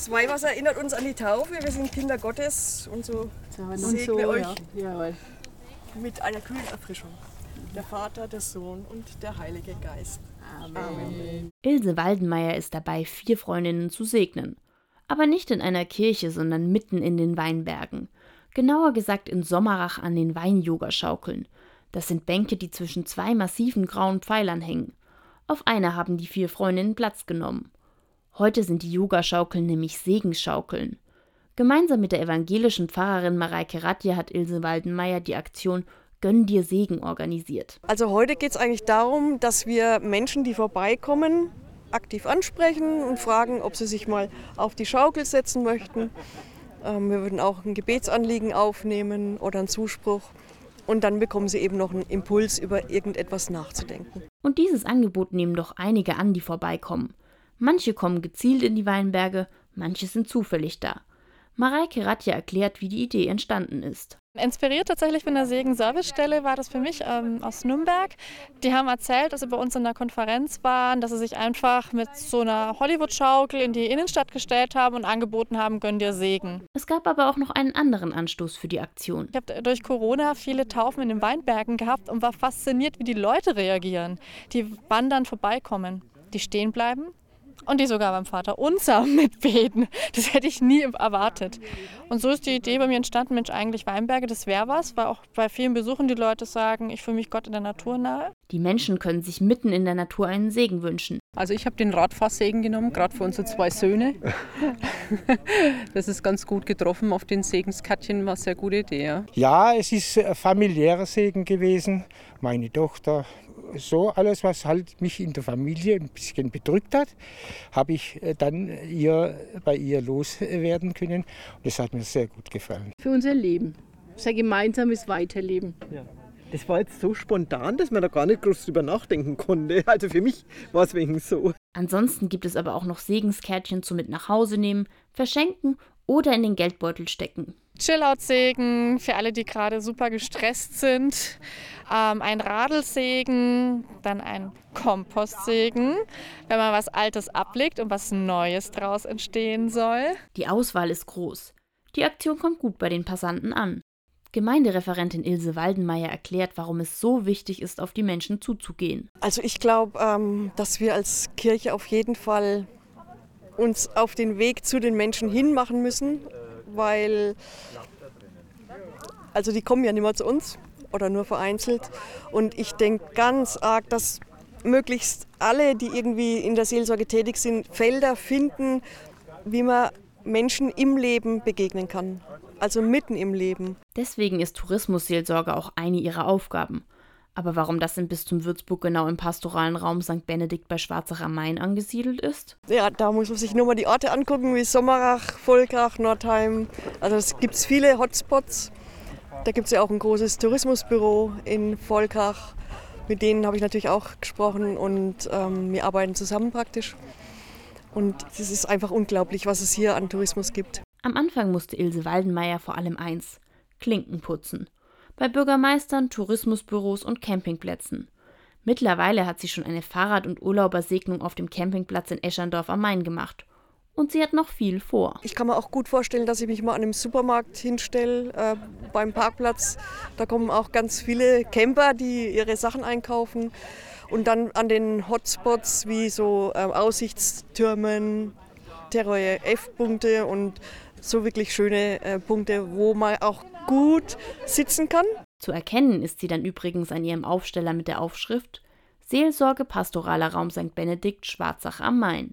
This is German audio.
Das Weihwasser erinnert uns an die Taufe. Wir sind Kinder Gottes und so segne so, euch ja. Mit einer kühlen Erfrischung. Der Vater, der Sohn und der Heilige Geist. Amen. Ilse Waldenmeier ist dabei, vier Freundinnen zu segnen. Aber nicht in einer Kirche, sondern mitten in den Weinbergen. Genauer gesagt in Sommerach an den Wein-Yoga-Schaukeln. Das sind Bänke, die zwischen zwei massiven grauen Pfeilern hängen. Auf einer haben die vier Freundinnen Platz genommen. Heute sind die Yogaschaukeln nämlich Segensschaukeln. Gemeinsam mit der evangelischen Pfarrerin Mareike Radje hat Ilse Waldenmeier die Aktion Gönn dir Segen organisiert. Also heute geht es eigentlich darum, dass wir Menschen, die vorbeikommen, aktiv ansprechen und fragen, ob sie sich mal auf die Schaukel setzen möchten. Ähm, wir würden auch ein Gebetsanliegen aufnehmen oder einen Zuspruch. Und dann bekommen sie eben noch einen Impuls, über irgendetwas nachzudenken. Und dieses Angebot nehmen doch einige an, die vorbeikommen. Manche kommen gezielt in die Weinberge, manche sind zufällig da. Mareike Radje erklärt, wie die Idee entstanden ist. Inspiriert tatsächlich von der Segen-Servicestelle war das für mich ähm, aus Nürnberg. Die haben erzählt, dass sie bei uns in der Konferenz waren, dass sie sich einfach mit so einer Hollywood-Schaukel in die Innenstadt gestellt haben und angeboten haben, gönn dir Segen. Es gab aber auch noch einen anderen Anstoß für die Aktion. Ich habe durch Corona viele Taufen in den Weinbergen gehabt und war fasziniert, wie die Leute reagieren, die wandern vorbeikommen, die stehen bleiben, und die sogar beim Vater unser mitbeten. Das hätte ich nie erwartet. Und so ist die Idee bei mir entstanden, Mensch, eigentlich Weinberge, das wäre was, weil auch bei vielen Besuchen die Leute sagen, ich fühle mich Gott in der Natur nahe. Die Menschen können sich mitten in der Natur einen Segen wünschen. Also ich habe den Radfahrsegen genommen, gerade für unsere zwei Söhne. das ist ganz gut getroffen auf den Segenskärtchen, war eine sehr gute Idee. Ja. Ja, es ist ein familiärer Segen gewesen. Meine Tochter so alles, was halt mich in der Familie ein bisschen bedrückt hat, habe ich äh, dann ihr, bei ihr loswerden können. Und das hat mir sehr gut gefallen. Für unser Leben, unser gemeinsames Weiterleben. Ja. Das war jetzt so spontan, dass man da gar nicht groß drüber nachdenken konnte. Also für mich war es wegen so. Ansonsten gibt es aber auch noch Segenskärtchen zum mit nach Hause nehmen, verschenken oder in den Geldbeutel stecken. Chillout-Segen für alle, die gerade super gestresst sind. Ähm, ein Radelsegen, dann ein Kompostsegen, wenn man was Altes ablegt und was Neues daraus entstehen soll. Die Auswahl ist groß. Die Aktion kommt gut bei den Passanten an. Gemeindereferentin Ilse Waldenmeier erklärt, warum es so wichtig ist, auf die Menschen zuzugehen. Also ich glaube, ähm, dass wir als Kirche auf jeden Fall uns auf den Weg zu den Menschen hinmachen müssen, weil also die kommen ja nicht mehr zu uns oder nur vereinzelt. Und ich denke ganz arg, dass möglichst alle, die irgendwie in der Seelsorge tätig sind, Felder finden, wie man Menschen im Leben begegnen kann. Also mitten im Leben. Deswegen ist Tourismusseelsorge auch eine ihrer Aufgaben. Aber warum das im Bistum Würzburg genau im pastoralen Raum St. Benedikt bei Schwarzach am Main angesiedelt ist? Ja, da muss man sich nur mal die Orte angucken, wie Sommerach, Volkach, Nordheim. Also es gibt viele Hotspots. Da gibt es ja auch ein großes Tourismusbüro in Volkach. Mit denen habe ich natürlich auch gesprochen und ähm, wir arbeiten zusammen praktisch. Und es ist einfach unglaublich, was es hier an Tourismus gibt. Am Anfang musste Ilse Waldenmeier vor allem eins: Klinken putzen. Bei Bürgermeistern, Tourismusbüros und Campingplätzen. Mittlerweile hat sie schon eine Fahrrad- und Urlaubersegnung auf dem Campingplatz in Escherndorf am Main gemacht. Und sie hat noch viel vor. Ich kann mir auch gut vorstellen, dass ich mich mal an einem Supermarkt hinstelle, äh, beim Parkplatz. Da kommen auch ganz viele Camper, die ihre Sachen einkaufen. Und dann an den Hotspots wie so äh, Aussichtstürmen, Terror F-Punkte und so wirklich schöne äh, Punkte, wo man auch gut sitzen kann. Zu erkennen ist sie dann übrigens an ihrem Aufsteller mit der Aufschrift Seelsorge Pastoraler Raum St. Benedikt Schwarzach am Main.